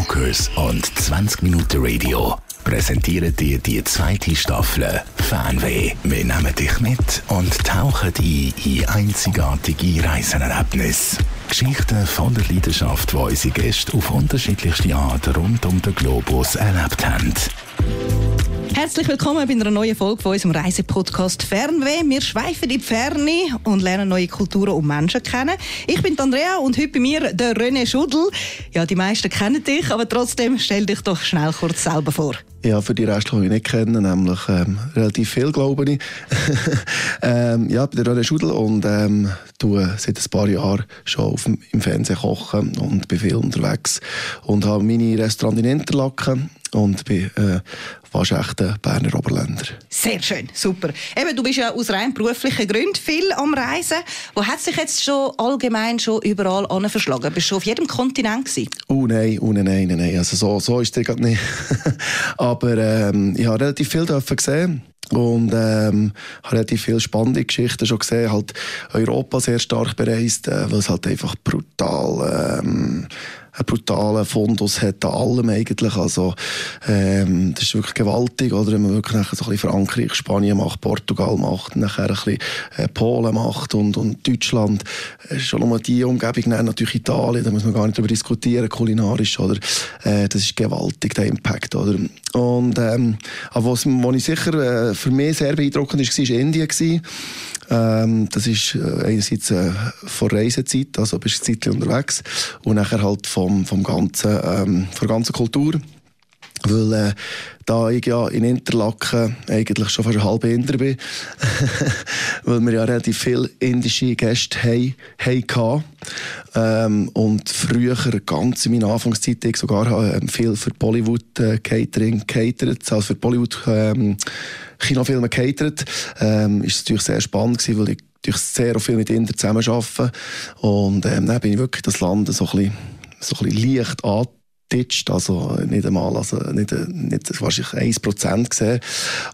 Rockers und 20 Minuten Radio präsentieren dir die zweite Staffel Fanweh. Wir nehmen dich mit und tauchen ein in einzigartige Reisenerlebnisse. Geschichten von der Leidenschaft, die unsere Gäste auf unterschiedlichste Art rund um den Globus erlebt haben. Herzlich willkommen bei einer neuen Folge von unserem Reisepodcast Fernweh. Wir schweifen in die Ferne und lernen neue Kulturen und Menschen kennen. Ich bin Andrea und heute bei mir der René Schudel. Ja, die meisten kennen dich, aber trotzdem stell dich doch schnell kurz selber vor. Ja, für die Restlichen, die ich nicht kenne, nämlich ähm, relativ viel, glaube ich. ähm, ja, ich bin der René Schudel und ähm, tue seit ein paar Jahren schon auf, im Fernsehen kochen und bin viel unterwegs und habe meine Restaurant in Interlaken und bin äh, waschechter Berner Oberländer. Sehr schön, super. Eben, du bist ja aus rein beruflichen Gründen viel am Reisen. Wo hat sich jetzt schon allgemein schon überall verschlagen? Bist du schon auf jedem Kontinent gewesen? Oh nein, oh nein, nein, nein. Also so, so ist es gerade nicht. Aber ähm, ich habe relativ viel gesehen und ähm, habe relativ viele spannende Geschichten schon gesehen. Halt Europa sehr stark bereist, äh, weil es halt einfach brutal ähm, einen brutalen Fundus hat an allem eigentlich. Also, ähm, das ist wirklich gewaltig, oder? Wenn man wirklich nachher so ein bisschen Frankreich, Spanien macht, Portugal macht, nachher ein bisschen äh, Polen macht und, und Deutschland. Äh, schon nur die Umgebung, nein, natürlich Italien, da muss man gar nicht darüber diskutieren, kulinarisch, oder? Äh, das ist gewaltig, der Impact, oder? Und, ähm, aber was, was ich sicher äh, für mich sehr beeindruckend ist, war Indien. Ähm, das ist äh, einerseits äh, von Reisezeit, also bist du Zeit unterwegs und nachher halt vom, vom ganzen, ähm, von der ganzen Kultur. Weil äh, da ich ja in Interlaken eigentlich schon fast halber Inder bin, weil wir ja relativ viele indische Gäste haben. Ähm, und früher, ganz in meiner Anfangszeit, ich sogar ähm, viel für Bollywood äh, Catering catert, also für Bollywood ähm, catert, ähm, ist es natürlich sehr spannend gewesen, weil ich natürlich sehr viel mit Indern zusammen arbeite. Und ähm, dann bin ich wirklich das Land so ein bisschen, so ein bisschen leicht angetitscht, also nicht einmal, also nicht, nicht wahrscheinlich 1% gesehen.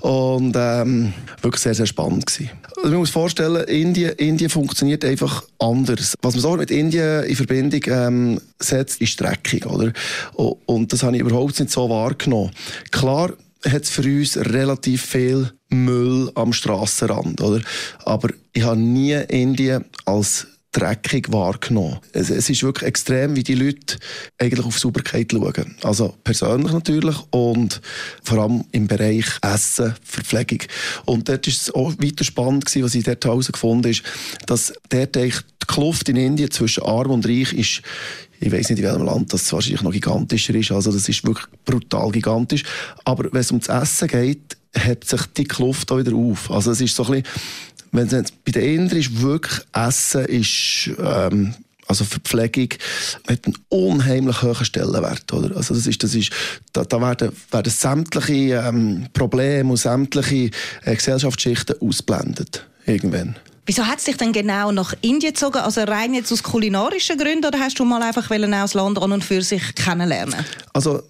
Und ähm, wirklich sehr, sehr spannend gewesen. Also man muss vorstellen, Indien, Indien funktioniert einfach anders. Was man so mit Indien in Verbindung ähm, setzt, ist Streckung, oder? Und das habe ich überhaupt nicht so wahrgenommen. Klar, hat es für uns relativ viel Müll am Strassenrand, oder? Aber ich habe nie Indien als dreckig wahrgenommen. Es, es, ist wirklich extrem, wie die Leute eigentlich auf Sauberkeit schauen. Also persönlich natürlich und vor allem im Bereich Essen, Verpflegung. Und dort ist es auch weiter spannend gewesen, was ich dort herausgefunden habe, dass dort eigentlich die Kluft in Indien zwischen Arm und Reich ist ich weiß nicht, in welchem Land das wahrscheinlich noch gigantischer ist. Also das ist wirklich brutal gigantisch. Aber wenn es ums Essen geht, hebt sich die Kluft auch wieder auf. Also es ist so ein bisschen, wenn es bei den Indern ist wirklich Essen ist ähm, also Verpflegung hat einen unheimlich hohen Stellenwert, oder? Also das ist, das ist, da, da werden, werden sämtliche ähm, Probleme und sämtliche äh, Gesellschaftsschichten ausblendet irgendwann. Wieso hat es dich denn genau nach Indien gezogen? Also rein jetzt aus kulinarischen Gründen oder hast du mal einfach auch das Land an und für sich kennenlernen? Also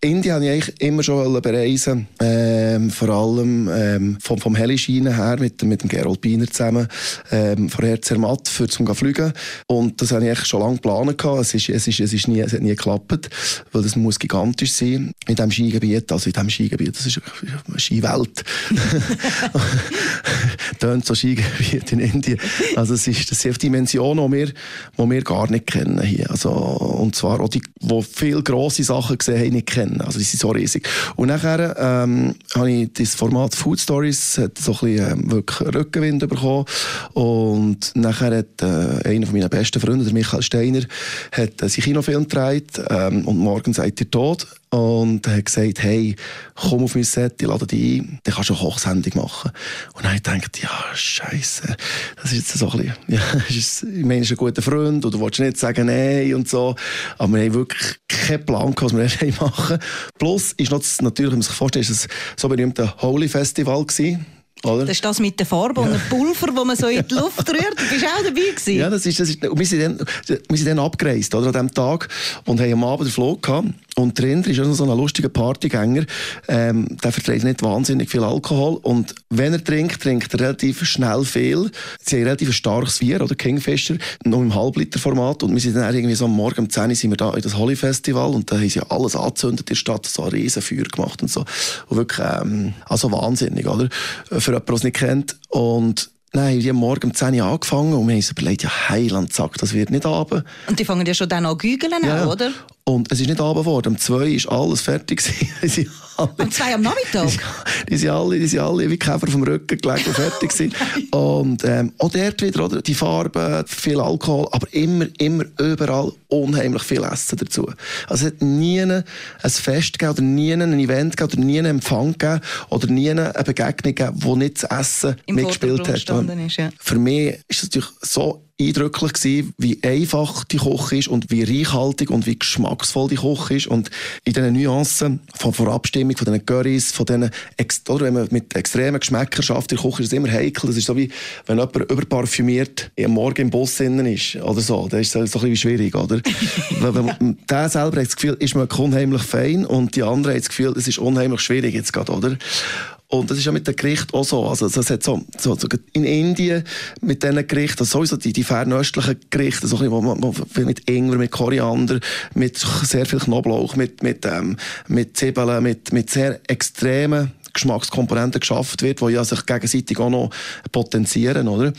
Indien wollte ich eigentlich immer schon bereisen. Ähm, vor allem ähm, vom, vom Helischeinen her mit, mit dem Gerold Biener zusammen. Ähm, vorher Zermatt für zum fliegen. Und das habe ich eigentlich schon lange geplant. Es, ist, es, ist, es, ist nie, es hat nie geklappt, weil das muss gigantisch sein in diesem Skigebiet. Also in diesem Skigebiet, das ist eine Skiwelt. Tönt so Skigebiet in Indien. Also es ist, das sind Dimensionen, die wir, die wir gar nicht kennen hier. Also, und zwar auch die, die viele grosse Sachen gesehen haben, nicht kennen kennen. Also die sind so riesig. Und nachher ähm, habe ich das Format Food Stories hat so ein bisschen ähm, wirklich Rückenwind bekommen und nachher hat äh, einer von meinen besten Freunde, der Michael Steiner, hat äh, seinen Kinofilm gedreht ähm, und «Morgen seid ihr tot» und er hat gesagt, hey, komm auf mein Set, ich lade dich ein, dann kannst du eine Kochsendung machen. Und dann habe ich gedacht, ja, scheiße, das ist jetzt so ein bisschen, ja, ist, ich meine, ist ein guter Freund, oder du willst nicht sagen, nein und so, aber wir haben wirklich keinen Plan was wir machen Plus ist noch, das, natürlich, wenn man sich vorstellt, ist das so berühmte Holy Festival gewesen. Oder? Das ist das mit der Farbe und dem Pulver, das man so in die Luft rührt. Du bist auch dabei gewesen. Ja, das ist, das ist, und wir sind dann, wir sind dann abgereist, oder, an diesem Tag, und haben am Abend den Flug gehabt. Und der Inder ist auch so ein lustiger Partygänger. Ähm, der verträgt nicht wahnsinnig viel Alkohol. Und wenn er trinkt, trinkt er relativ schnell viel. Sie haben relativ starkes Bier, oder Kingfisher, noch im Halbliter-Format. Und wir sind dann irgendwie so am Morgen um 10 Uhr sind wir da in das Holly Festival und da haben sie alles angezündet in der Stadt, so ein riesen Feuer gemacht und so. Und wirklich, ähm, also wahnsinnig, oder? Für jemanden, der es nicht kennt. Und Nein, die haben morgen um 10 Uhr angefangen und wir haben uns überlegt, ja, Heiland sagt, das wird nicht runter. Und die fangen ja schon dann an gügeln, ja. oder? Und es ist nicht runter geworden. Um 2 ist alles fertig um 2 am Nachmittag? Die, sind alle, die sind alle wie Käfer vom Rücken gelegt und fertig gewesen. und ähm, auch dort wieder, oder? Die Farbe, viel Alkohol, aber immer, immer überall unheimlich viel Essen dazu. Also es hat nie ein Fest gegeben oder nie ein Event gegeben oder nie einen Empfang gegeben oder nie eine Begegnung gegeben, wo nicht das Essen Im mitgespielt hat. Ist, ja. Für mich ist es natürlich so eindrücklich gewesen, wie einfach die Koch ist und wie reichhaltig und wie geschmacksvoll die Koch ist und in diesen Nuancen von der Abstimmung, von diesen Currys, von diesen, oder wenn man mit extremen Geschmäckern schafft, der Koch ist immer heikel, das ist so wie, wenn jemand überparfümiert am Morgen im Bus innen ist oder so, das ist so ein bisschen schwierig, oder? der selber hat das Gefühl, ist man unheimlich fein und die andere hat das Gefühl, es ist unheimlich schwierig jetzt gerade, oder? Und das ist ja mit dem Gericht auch so. Also, das hat so, so, so in Indien mit diesen Gerichten, also sowieso die, die fernöstlichen Gerichte, so ein bisschen, wo man mit Ingwer, mit Koriander, mit sehr viel Knoblauch, mit, mit, ähm, mit Zwiebeln, mit, mit sehr extremen Geschmackskomponenten geschafft wird, die ja sich gegenseitig auch noch potenzieren, oder?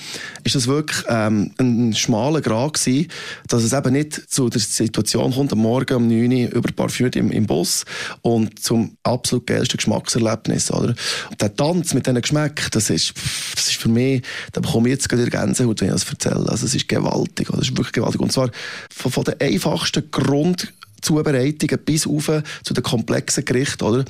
Ist das wirklich ähm, ein schmaler Grad gewesen, dass es eben nicht zu der Situation kommt, am Morgen um 9 Uhr überparfümiert im, im Bus und zum absolut geilsten Geschmackserlebnis, oder? Der Tanz mit diesen Geschmäcken, das ist, das ist für mich, da bekomme ich jetzt gerade Gänsehaut, wenn ich das erzähle. Also es ist gewaltig, das ist wirklich gewaltig. Und zwar von, von den einfachsten Grund Zubereitungen bis auf zu den komplexen Gerichten, oder?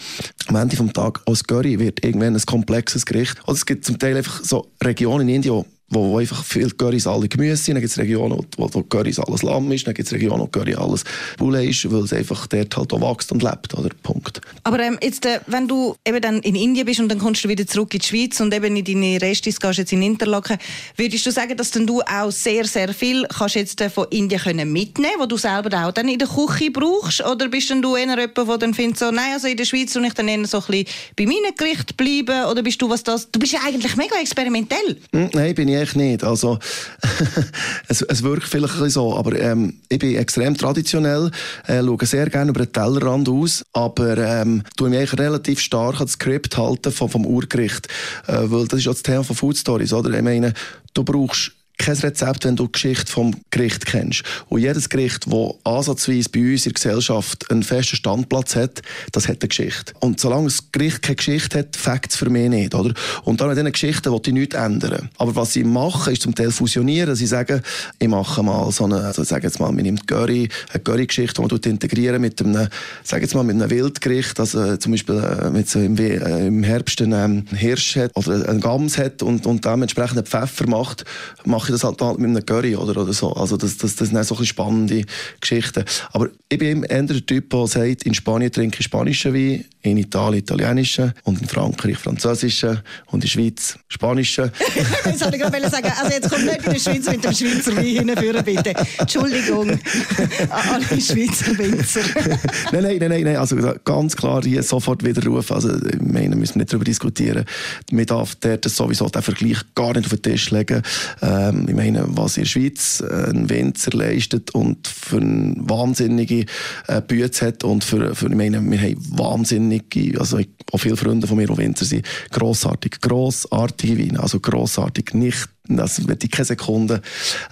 Am Ende des Tages, als Curry wird irgendwann ein komplexes Gericht. Oder es gibt zum Teil einfach so Regionen in Indien, wo, wo einfach viel Currys alle Gemüse sind. Dann gibt es Regionen, wo, wo Currys alles Lamm ist. Dann gibt es Regionen, wo Curry alles Bulle ist, weil es einfach dort halt auch wächst und lebt. Oder? Punkt. Aber ähm, jetzt, äh, wenn du eben dann in Indien bist und dann kommst du wieder zurück in die Schweiz und eben in deine Restis gehst jetzt in Interlaken, würdest du sagen, dass dann du auch sehr, sehr viel kannst jetzt äh, von Indien können mitnehmen wo du selber auch dann in der Küche brauchst? Oder bist dann du eher jemand, der dann findet, so, nein, also in der Schweiz und ich dann eher so ein bisschen bei meinen Gerichten bleiben? Oder bist du was das... Du bist ja eigentlich mega experimentell. Hm, nein, bin ich echt nicht. Also, es, es wirkt vielleicht ein so, aber ähm, ich bin extrem traditionell, äh, schaue sehr gerne über den Tellerrand aus, aber ähm, tue mich relativ stark an das Skript halten vom, vom Urgericht, äh, weil das ist ja das Thema von Food Stories, oder? Ich meine, du brauchst kein Rezept, wenn du die Geschichte vom Gericht kennst. Und jedes Gericht, das ansatzweise bei uns in der Gesellschaft einen festen Standplatz hat, das hat eine Geschichte. Und solange das Gericht keine Geschichte hat, fängt es für mich nicht, oder? Und dann an diesen Geschichten will ich nichts ändern. Aber was sie machen, ist zum Teil fusionieren. Sie sagen, ich mache mal so eine, also sage jetzt mal, man nimmt Curry, eine Curry-Geschichte, die man integrieren mit einem, sage jetzt mal, mit einem Wildgericht, also zum Beispiel äh, mit so im, äh, im Herbst einen ähm, Hirsch hat oder einen Gams hat und, und dementsprechend einen Pfeffer macht, mache mache ich das halt, halt mit einem Curry oder, oder so. Also das, das, das sind so spannende Geschichten. Aber ich bin eher der Typ, der sagt, in Spanien trinke ich spanischen Wein, in Italien italienischen und in Frankreich französischen und in der Schweiz spanischen. das wollte ich gerade sagen. Also jetzt kommt nicht in der Schweiz mit dem Schweizer Wein hinführen, bitte. Entschuldigung an alle Schweizer Winzer. nein, nein, nein, nein, also ganz klar hier sofort wieder rufen. Also ich meine, müssen wir nicht darüber diskutieren. Man darf dort sowieso den Vergleich gar nicht auf den Tisch legen. Ähm, ich meine, was in der Schweiz ein Winzer leistet und für eine wahnsinnige äh, Bütze hat und für, für, ich meine, wir haben wahnsinnige, also auch viele Freunde von mir, die Winzer sind, grossartig, grossartige Weine, also grossartig, nicht das würde ich keine Sekunde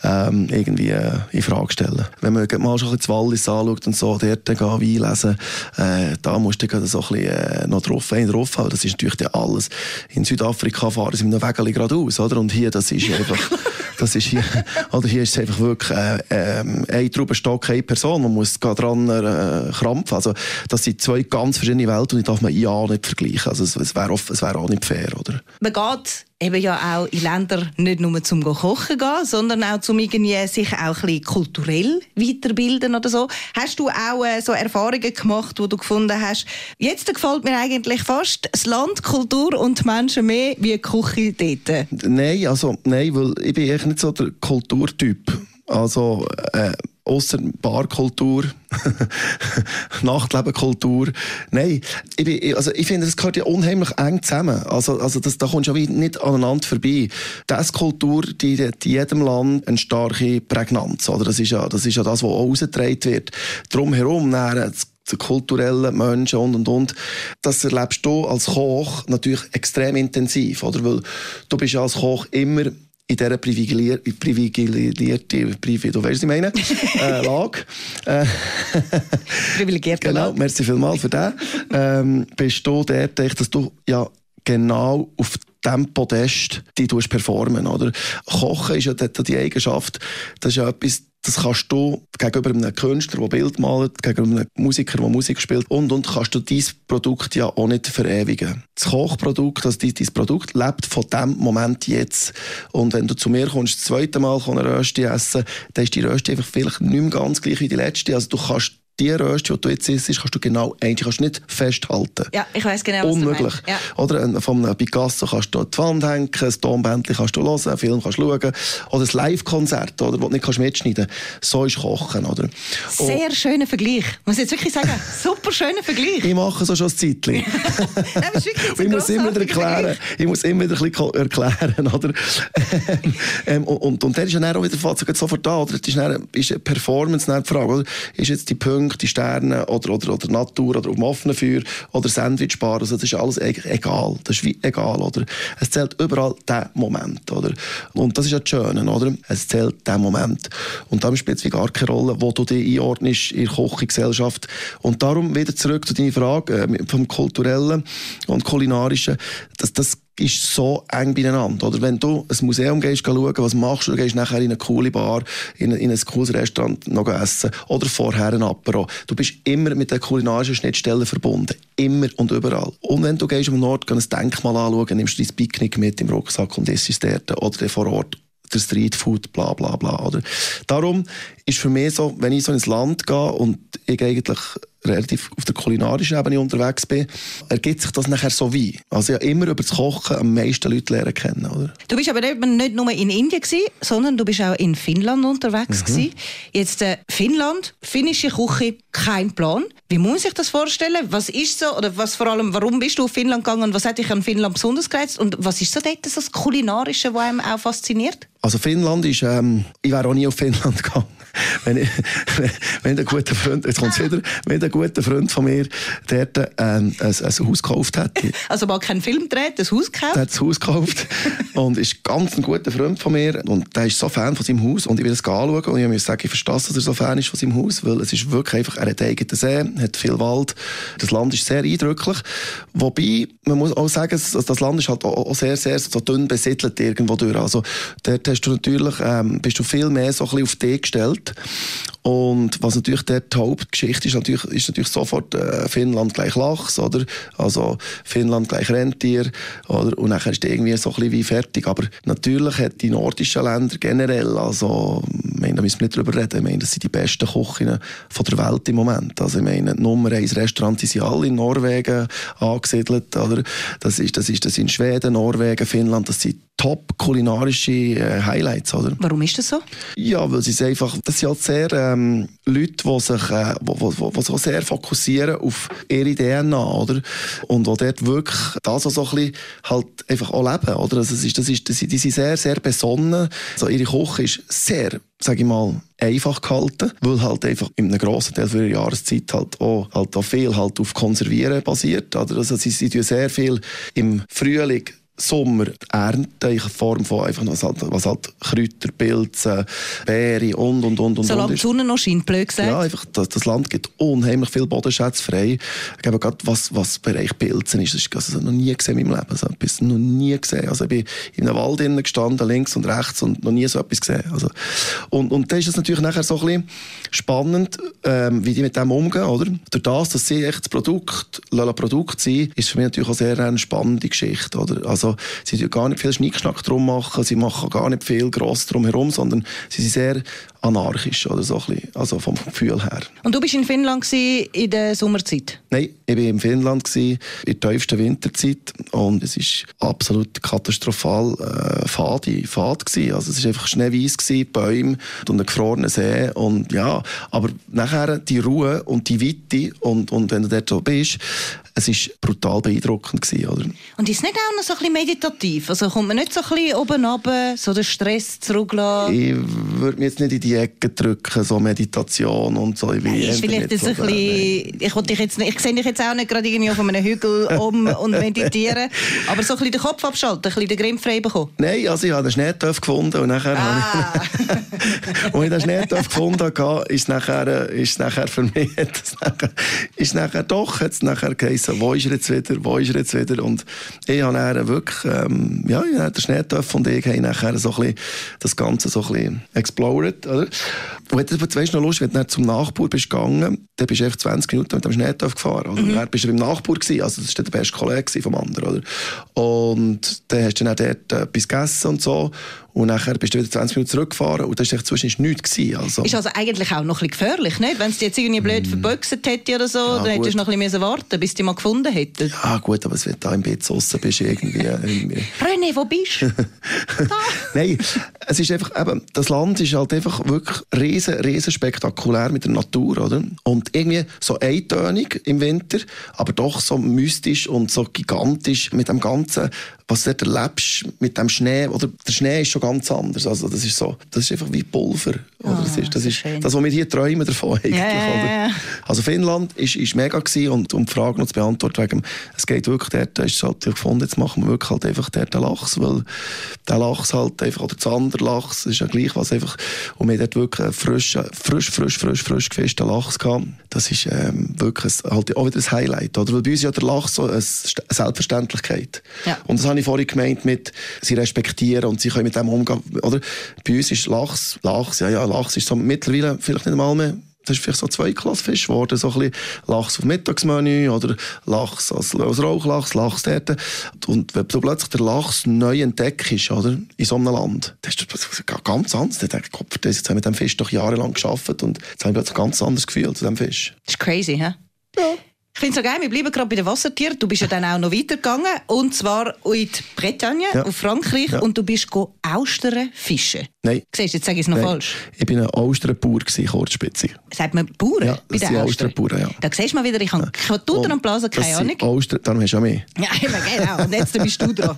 ähm, irgendwie äh, in Frage stellen. Wenn man mal schon ein das Wallis anschaut und so, dort gehen, Wein lesen, äh, da musst du so ein bisschen äh, noch drauf, ein drauf haben. Das ist natürlich alles. In Südafrika fahren sie mit einem Wägeli geradeaus, oder? Und hier, das ist einfach, das ist hier, oder hier ist es einfach wirklich äh, äh, ein Traubenstock, eine Person, man muss dran äh, krampfen. Also, das sind zwei ganz verschiedene Welten und die darf man ja nicht vergleichen. Also, es, es wäre wär auch nicht fair, oder? Man geht eben ja auch in Länder nicht nur zum Kochen gehen, sondern auch zum irgendwie sich auch ein bisschen kulturell weiterbilden oder so. Hast du auch äh, so Erfahrungen gemacht, wo du gefunden hast, jetzt gefällt mir eigentlich fast das Land, Kultur und Menschen mehr wie die Küche dort? Nein, also nein, weil ich bin echt nicht so der Kulturtyp. Also äh, Ausser Barkultur, Nachtlebenkultur. Nein, ich, bin, also ich finde, das gehört ja unheimlich eng zusammen. Also, also das, da kommst du ja nicht aneinander vorbei. Das Kultur, die hat in jedem Land eine starke Prägnanz. Oder? Das, ist ja, das ist ja das, was auch ausgetragen wird. Drumherum, dann, kulturellen Menschen und und und. Das erlebst du als Koch natürlich extrem intensiv, oder? Weil du bist ja als Koch immer in dieser privilegierte, privilegierte, privi, du weißt, ich meine, äh, Lage. Äh, Privilegierte Genau, Lage. merci vielmals für das. Ähm, bist du dort, dass du ja genau auf dem Podest die performen, oder? Kochen ist ja dort die Eigenschaft, das ist ja etwas, das kannst du gegenüber einem Künstler, der Bild malt, gegenüber einem Musiker, der Musik spielt und, und kannst du dieses Produkt ja auch nicht verewigen. Das Kochprodukt, also dein, dein Produkt, lebt von dem Moment jetzt. Und wenn du zu mir kommst, das zweite Mal eine Rösti essen, dann ist die Rösti einfach vielleicht nicht mehr ganz gleich wie die letzte. Also du kannst die Rösti, die du jetzt isst, kannst du genau eigentlich kannst du nicht festhalten. Ja, ich weiß genau, was Unmöglich. du meinst. Ja. Oder ein- von einem Picasso kannst du die Wand hängen, ein Tonbändchen kannst du hören, einen Film kannst du schauen. Oder ein Live-Konzert, oder, wo du nicht kannst mitschneiden kannst. So ist Kochen. Oder? Und Sehr schöner Vergleich. Muss ich jetzt wirklich sagen, super schöner Vergleich. ich mache so schon ein Zeitchen. Nein, das ich muss immer wieder erklären, ich muss immer wieder ein bisschen erklären, oder? ähm, und, und, und dann ist ja dann auch wieder sofort da, oder? Das ist, dann, ist eine Performance dann die Frage, oder? Ist jetzt die Punkte, die Sterne, oder, oder, oder Natur, oder dem offenen Feuer, oder Sandwichbar, also das ist alles eigentlich egal. Das ist wie egal, oder? Es zählt überall der Moment, oder? Und das ist ja das Schöne, oder? Es zählt der Moment. Und da spielt es gar keine Rolle, wo du dich einordnest in der Kochgesellschaft. Und darum wieder zurück zu deiner Frage äh, vom Kulturellen und Kulinarischen. Das, das ist so eng beieinander. Oder wenn du ein Museum gehst, schauen, was machst du, du gehst nachher in eine coole Bar, in, in ein cooles Restaurant noch essen oder vorher ein Apero. Du bist immer mit der kulinarischen Schnittstelle verbunden. Immer und überall. Und wenn du gehst am Nord ein Denkmal anschauen, nimmst du dein Picknick mit im Rucksack und isst es dort oder vor Ort der Streetfood, bla bla bla. Oder? Darum ist für mich so, wenn ich so ins Land gehe und ich eigentlich relativ auf der kulinarischen Ebene unterwegs bin, ergibt sich das nachher so wie. Also ja immer über das Kochen am meisten Leute lernen kennen. Oder? Du bist aber eben nicht nur in Indien gewesen, sondern du bist auch in Finnland unterwegs gewesen. Jetzt äh, Finnland, finnische Küche, kein Plan. Wie muss man sich das vorstellen? Was ist so oder was vor allem, warum bist du auf Finnland gegangen? Was hat dich an Finnland besonders gereizt und was ist so dort das kulinarische, was einem auch fasziniert? Also Finnland ist, ähm, ich wäre auch nie auf Finnland gegangen. Wenn, wenn ein guter Freund, jetzt kommt's wieder, wenn ein guter Freund von mir dort ähm, ein, ein Haus gekauft hätte, Also mal keinen Film gedreht, ein Haus gekauft. Der hat das Haus gekauft und ist ganz ein guter Freund von mir und der ist so Fan von seinem Haus und ich will es anschauen und ich muss sagen, ich verstehe, dass er so Fan ist von seinem Haus, weil es ist wirklich einfach, er hat eigenen See, hat viel Wald, das Land ist sehr eindrücklich, wobei, man muss auch sagen, dass das Land ist halt auch auch sehr, sehr so dünn besiedelt irgendwo durch, also dort hast du natürlich, ähm, bist du viel mehr so ein bisschen auf dich gestellt und was natürlich dort die Hauptgeschichte ist, natürlich, ist natürlich sofort äh, Finnland gleich Lachs, oder? Also Finnland gleich Rentier, oder? Und nachher ist irgendwie so ein bisschen wie fertig. Aber natürlich hat die nordischen Länder generell, also, ich meine, da müssen wir nicht drüber reden, ich meine, das sind die besten Küchen von der Welt im Moment. Also, ich meine, Nummer eins Restaurants die sind alle in Norwegen angesiedelt, oder? Das ist, das ist, das sind Schweden, Norwegen, Finnland, das sind top kulinarische äh, Highlights, oder? Warum ist das so? Ja, weil sie es einfach, das sind halt sehr ähm, Leute, die sich, äh, wo, wo, wo, wo sich sehr fokussieren auf ihre DNA, oder? Und die dort wirklich das auch so ein bisschen halt einfach auch leben, oder? Also, das ist, das ist, das die sind sehr, sehr besonnen. Also ihre Küche ist sehr, sage ich mal, einfach gehalten, weil halt einfach in einem grossen Teil für ihre Jahreszeit halt auch, halt auch viel halt auf Konservieren basiert, oder? Also sie, sie tun sehr viel im Frühling Sommer ernten in Form von einfach was halt, was halt Kräuter, Pilze, Beeren und und und und. Solange die. Sonne noch scheint, blöd gesagt. Ja, einfach, das, das Land gibt unheimlich viel Bodenschätze frei. Ich glaube, gerade was, was Bereich Pilzen ist, das ist also, noch nie gesehen in meinem Leben. Also, etwas noch nie gesehen. Also, ich bin in einem Wald innen gestanden, links und rechts, und noch nie so etwas gesehen. Also, und, und dann ist es natürlich nachher so ein bisschen spannend, ähm, wie die mit dem umgehen, oder? Durch das, dass sie echt das Produkt, Lala Produkt sind, ist für mich natürlich auch sehr eine spannende Geschichte, oder? Also, sie tun gar nicht viel Schnickschnack drum machen, sie machen gar nicht viel gross drum herum, sondern sie sind sehr anarchisch oder so ein bisschen, also vom Gefühl her. Und du bist in Finnland in der Sommerzeit? Nein, ich war in Finnland in der tiefsten Winterzeit und es war absolut katastrophal äh, fade, fad gewesen. Also es war einfach schneeweiß gewesen, Bäume und ein gefrorener See und ja, aber nachher die Ruhe und die Weite und, und wenn du dort so bist, es war brutal beeindruckend gewesen, oder? Und ist nicht auch noch so ein bisschen meditativ? Also kommt man nicht so ein bisschen oben runter, so den Stress zurücklassen? Ich würde mich jetzt nicht in die Ecke drücken, so Meditation und so. Ich, Nein, ist vielleicht ein so bisschen, ich, dich jetzt, ich sehe dich jetzt auch nicht gerade irgendwie auf einem Hügel um und meditieren, aber so ein bisschen den Kopf abschalten, ein bisschen den Grimm frei bekommen. Nein, also ich habe den Schneetöpf gefunden und nachher ah. habe ich, als ich den Schneetöpf gefunden habe, ist nachher, ist nachher für mich, nachher, ist nachher doch, hat es nachher geheißen, wo ist er jetzt wieder, wo ist er jetzt wieder? Und ich habe dann wirklich, ähm, ja, der Schneetöpf und ich haben nachher so ein bisschen das Ganze so ein bisschen explored, oder? Und jetzt weißt du noch lustig, wenn du zum Nachbar bist gegangen, dann bist du einfach 20 Minuten mit dem Schneetöpf gefahren, oder? Mhm. Dann bist du beim Nachbar gewesen, also das war der beste Kollege vom anderen, oder? Und dann hast du dann dort etwas gegessen und so. Und nachher bist du wieder 20 Minuten zurückgefahren und das war zwischendurch nichts. Gewesen, also. Ist also eigentlich auch noch ein bisschen gefährlich, nicht? Wenn es jetzt irgendwie blöd mm. verböxt hätte oder so, ja, dann hättest du noch ein bisschen warten bis die mal gefunden hätten. Ja gut, aber wenn du da im Bett draussen bist, irgendwie... irgendwie. René, wo bist du? Nein, es ist einfach, eben, das Land ist halt einfach wirklich riesen, riesen spektakulär mit der Natur, oder? Und irgendwie so eintönig im Winter, aber doch so mystisch und so gigantisch mit dem ganzen was du dort erlebst mit dem Schnee, oder der Schnee ist schon ganz anders. Also das ist so, das ist einfach wie Pulver. Oder? Oh, das ist, das, ist das, was wir hier träumen davon eigentlich. Ja. Also Finnland ist, ist mega gewesen und um die Frage noch zu beantworten, wegen, es geht wirklich dort, ist halt gefunden, jetzt machen wir wirklich halt einfach dort den Lachs, weil der Lachs halt einfach, oder das andere Lachs, ist ja gleich was einfach, und wir haben dort wirklich einen frischen, frisch, frisch, frisch, frisch gefischten Lachs gehabt. Das ist ähm, wirklich ein, halt auch wieder ein Highlight, oder? Weil bei uns ist ja der Lachs so eine Selbstverständlichkeit. Ja. Und das habe ich vorhin gemeint mit, sie respektieren und sie können mit dem umgehen, oder? Bei uns ist Lachs, Lachs, ja, ja, Lachs ist so mittlerweile vielleicht nicht einmal mehr das ist vielleicht so zwei Klassfisch geworden, so ein bisschen Lachs auf Mittagsmenü oder Lachs als, als Rauchlachs, Lachs dort. Und wenn du plötzlich den Lachs neu entdeckst, oder, in so einem Land, das ist das ganz anders. Ich denke, Gott, jetzt haben wir mit dem Fisch doch jahrelang geschafft und jetzt haben wir plötzlich ein ganz anderes Gefühl zu dem Fisch. Das ist crazy, hä? Ja. Ich finde es so geil, wir bleiben gerade bei den Wassertieren. Du bist ja dann auch noch weitergegangen, und zwar in die Bretagne, ja. auf Frankreich, ja. und du bist Austern fischen. Nein. Siehst du, jetzt sage ich es noch Nein. falsch. Ich war ein Austernbauer, Kurzspitze. Sagt man Bauern ja, bei den Austernbauern, ja. Da siehst du mal wieder, ich habe ja. Tutor und Blasen keine Ahnung. Austern, darum hast du auch mehr. Ja, genau. Und jetzt bist du dran.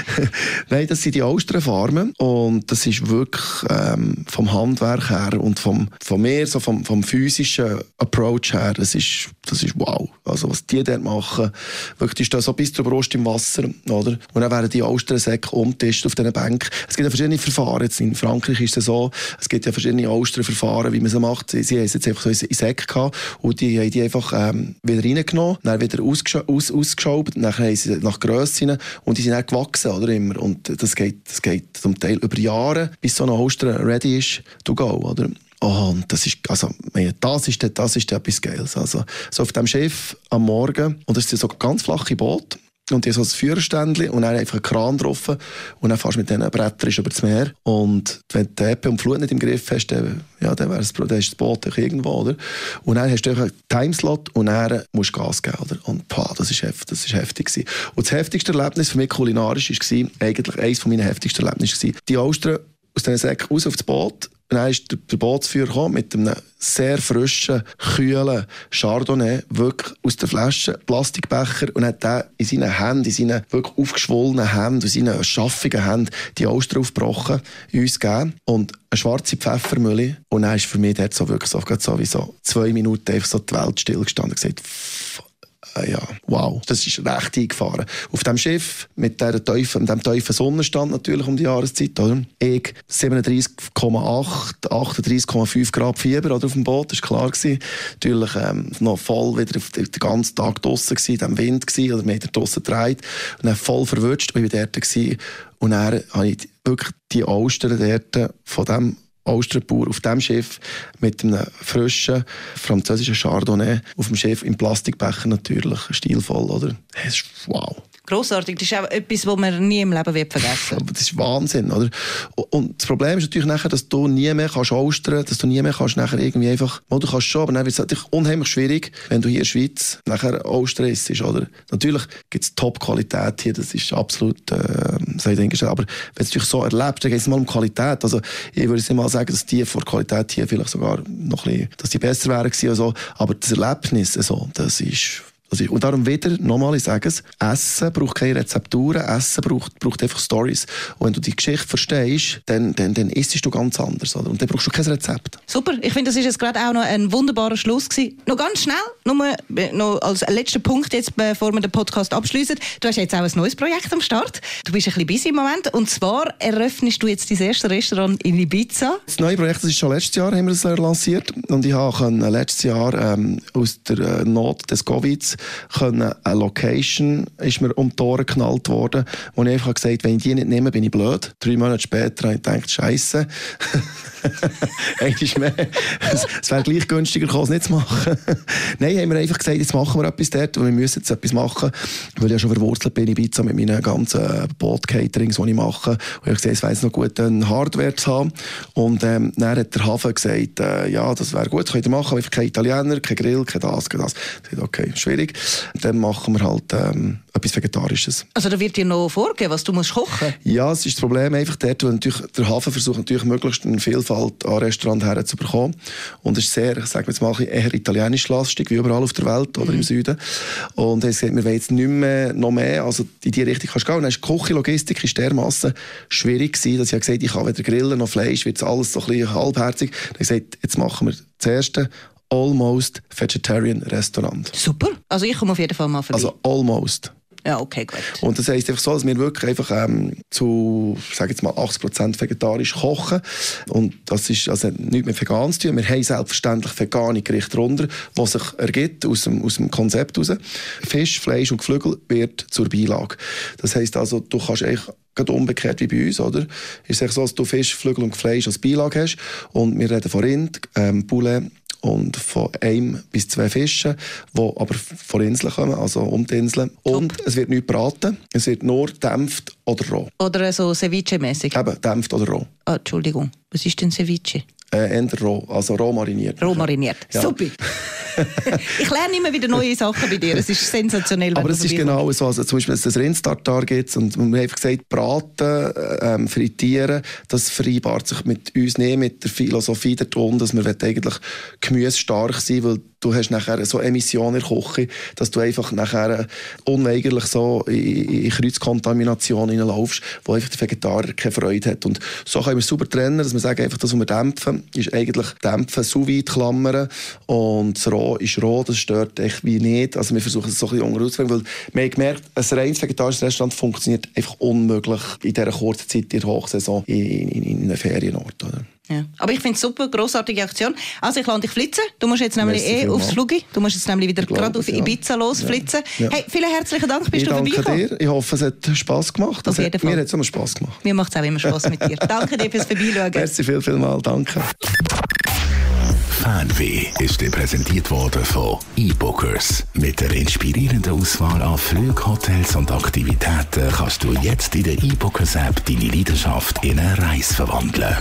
Nein, das sind die Austernfarmen und das ist wirklich ähm, vom Handwerk her und vom, vom mehr so vom, vom physischen Approach her, das ist, das ist wow. Also was die dort machen, wirklich, ist da so bis zur Brust im Wasser, oder? Und dann werden die Austernsäcke umtischt auf diesen Bänken. Es gibt ja verschiedene Verfahren. Jetzt in Frankreich ist es so, es gibt ja verschiedene Austernverfahren, wie man sie macht. Sie, sie haben es jetzt einfach so in Säcke gehabt und die haben die einfach ähm, wieder reingenommen, dann wieder aus, ausgeschraubt, dann haben sie nach Grösse rein und die sind dann gewachsen, oder immer. Und das geht, das geht zum Teil über Jahre, bis so eine Austern ready ist, to go, oder? Oh, und das ist, also, das ist, das ist etwas Geiles. Also, so auf dem Schiff am Morgen, und das ist so ein ganz flache Boot, und die so ein Führerständchen und dann einfach einen Kran drauf und dann fährst du mit diesen Brettern über das Meer und wenn du die Ebbe und Flut nicht im Griff hast, dann, ja, dann, wär's, dann ist das Boot irgendwo, oder? Und dann hast du einen Timeslot und dann musst du Gas geben, oder? Und pah, das ist, heftig, das ist heftig gewesen. Und das heftigste Erlebnis für mich kulinarisch war eigentlich eines meiner heftigsten Erlebnisse Die Austern aus diesen Säcken raus aufs Boot und dann ist der Bootsführer mit einem sehr frischen, kühlen Chardonnay, wirklich aus der Flasche, Plastikbecher, und hat den in seinen Händen, in seinen wirklich aufgeschwollenen Händen, in seinen schaffigen Händen, die Austern aufgebrochen, uns gegeben. Und eine schwarze Pfeffermühle. Und dann ist für mich dort so wirklich so, so wie so zwei Minuten einfach so die Welt stillgestanden und gesagt, ja, wow, das ist recht eingefahren. Auf dem Schiff, mit, der tiefen, dem tiefen Sonnenstand natürlich um die Jahreszeit, oder? Ich 37,8, 38,5 Grad Fieber oder, auf dem Boot, das war klar. Gewesen. Natürlich ähm, noch voll wieder den ganzen Tag draußen gewesen, dem Wind gewesen, oder wir haben draußen gedreht und dann voll verwünscht, bin ich dort gewesen. Und dann habe ich wirklich die Austern dort von dem Austernbauer auf dem Schiff mit einem frischen französischen Chardonnay auf dem Schiff im Plastikbecher natürlich, stilvoll, oder? Das ist wow. Grossartig, das ist auch etwas, was man nie im Leben wird vergessen wird. Das ist Wahnsinn, oder? Und das Problem ist natürlich nachher, dass du nie mehr kannst austern, dass du nie mehr kannst nachher irgendwie einfach, du kannst schon, aber dann wird es natürlich unheimlich schwierig, wenn du hier in der Schweiz nachher austern oder? Natürlich gibt es Top-Qualität hier, das ist absolut, äh, sei ich aber wenn es natürlich so erlebst, dann geht es mal um Qualität. Also ich würde mal sagen, dass die vor Qualität hier vielleicht sogar noch ein bisschen, dass die besser wären gewesen, so. aber das Erlebnis, also, das ist also, und darum wieder, nochmal, ich sage es, Essen braucht keine Rezepturen, Essen braucht, braucht einfach Stories. Und wenn du die Geschichte verstehst, dann, dann, dann isst du ganz anders. Oder? Und dann brauchst du kein Rezept. Super, ich finde, das ist jetzt gerade auch noch ein wunderbarer Schluss gewesen. Noch ganz schnell, nur noch als letzter Punkt jetzt, bevor wir den Podcast abschließen. Du hast jetzt auch ein neues Projekt am Start. Du bist ein bisschen busy im Moment. Und zwar eröffnest du jetzt dein erste Restaurant in Ibiza. Das neue Projekt das ist schon letztes Jahr haben wir es lanciert. Und ich habe letztes Jahr ähm, aus der äh, Not des Covids können, eine Location ist mir um die Tore geknallt worden, wo ich einfach gesagt habe, wenn ich die nicht nehme, bin ich blöd. Drei Monate später habe ich gedacht, Scheiße. Eigentlich mehr. Es wäre gleich günstiger, es nicht zu machen. Nein, haben wir einfach gesagt, jetzt machen wir etwas dort und wir müssen jetzt etwas machen, weil ich ja schon verwurzelt bin in Ibiza mit meinen ganzen Boot-Caterings, die ich mache. Und ich habe gesagt, es wäre noch gut, eine Hardware zu haben. Und ähm, dann hat der Hafen gesagt, äh, ja, das wäre gut, das könnt ihr machen, aber kein Italiener, kein Grill, kein das, kein das. Ich gesagt, okay, schwierig. Dann machen wir halt ähm, etwas Vegetarisches. Also da wird dir noch vorgegeben, was du musst kochen Ja, es ist das Problem einfach dort, weil natürlich der Hafen versucht natürlich möglichst eine Vielfalt an Restaurants herzubekommen. Und es ist sehr, sagen wir jetzt mal, eher italienisch-lastig, wie überall auf der Welt oder mhm. im Süden. Und er sagt, wir wollen jetzt nicht mehr, noch mehr, also in die Richtung kannst du gehen. Und dann ist die Küche-Logistik ist dermassen schwierig gewesen, dass ich gesagt ich habe weder Grillen noch Fleisch, wird alles so ein bisschen halbherzig. Dann habe ich gesagt, jetzt machen wir das Erste Almost Vegetarian Restaurant. Super. Also ich komme auf jeden Fall mal vorbei. Also Almost. Ja, okay, gut. Und das heisst einfach so, dass wir wirklich einfach ähm, zu, sage jetzt mal, 80% vegetarisch kochen. Und das ist also nichts mit vegan zu tun. Wir haben selbstverständlich vegane Gerichte runter, was sich ergibt aus dem, aus dem Konzept heraus. Fisch, Fleisch und Geflügel wird zur Beilage. Das heisst also, du kannst eigentlich gerade umgekehrt wie bei uns, oder? Ist es so, dass du Fisch, Flügel und Fleisch als Beilage hast. Und wir reden von Rind, ähm, Poulet, und von einem bis zwei Fischen, die aber von Inseln kommen, also um die Inseln. Und es wird nicht braten, es wird nur dämpft oder roh. Oder so Ceviche-mäßig? Eben, dämpft oder roh. Ah, Entschuldigung, was ist denn Ceviche? Äh, roh, also roh mariniert. Roh mariniert, ja. super. ich lerne immer wieder neue Sachen bei dir. Es ist sensationell. Aber es ist genau so. Also zum Beispiel, wenn es das Rindstartar gibt und wir haben einfach gesagt, braten, ähm, frittieren, das vereinbart sich mit uns nicht, mit der Philosophie der Ton, dass wir eigentlich gemüsestark sein weil du hast nachher so Emissionen in der Küche, dass du einfach nachher unweigerlich so in, in Kreuzkontamination hineinlaufst, wo einfach der Vegetarier keine Freude hat. Und so können wir es super trennen, dass wir sagen, einfach das, was wir dämpfen, ist eigentlich dämpfen, sous vide klammern und das Roh ist roh, das stört echt wie nicht. Also wir versuchen es so ein bisschen unterzubringen, weil wir haben gemerkt, ein reines vegetarisches Restaurant funktioniert einfach unmöglich in dieser kurzen Zeit in der Hochsaison in, in, in einem Ferienort. Oder? Ja. Aber ich finde es super, grossartige Aktion. Also ich lade dich flitzen. Du musst jetzt nämlich Merci eh aufs Flugi. Du musst jetzt nämlich wieder gerade auf Ibiza losflitzen. Ja. Ja. Hey, vielen herzlichen Dank, bist ich du vorbeigekommen. dir. Ich hoffe, es hat Spass gemacht. Auf jeden Fall. Mir hat es immer Spass gemacht. Mir macht es auch immer Spass mit dir. danke dir fürs Vorbeischauen. Merci viel, viel mal. Danke. Fernweh ist dir präsentiert worden von eBookers. Mit der inspirierenden Auswahl an Flügen, Hotels und Aktivitäten kannst du jetzt in der eBookers App deine Leidenschaft in eine Reise verwandeln.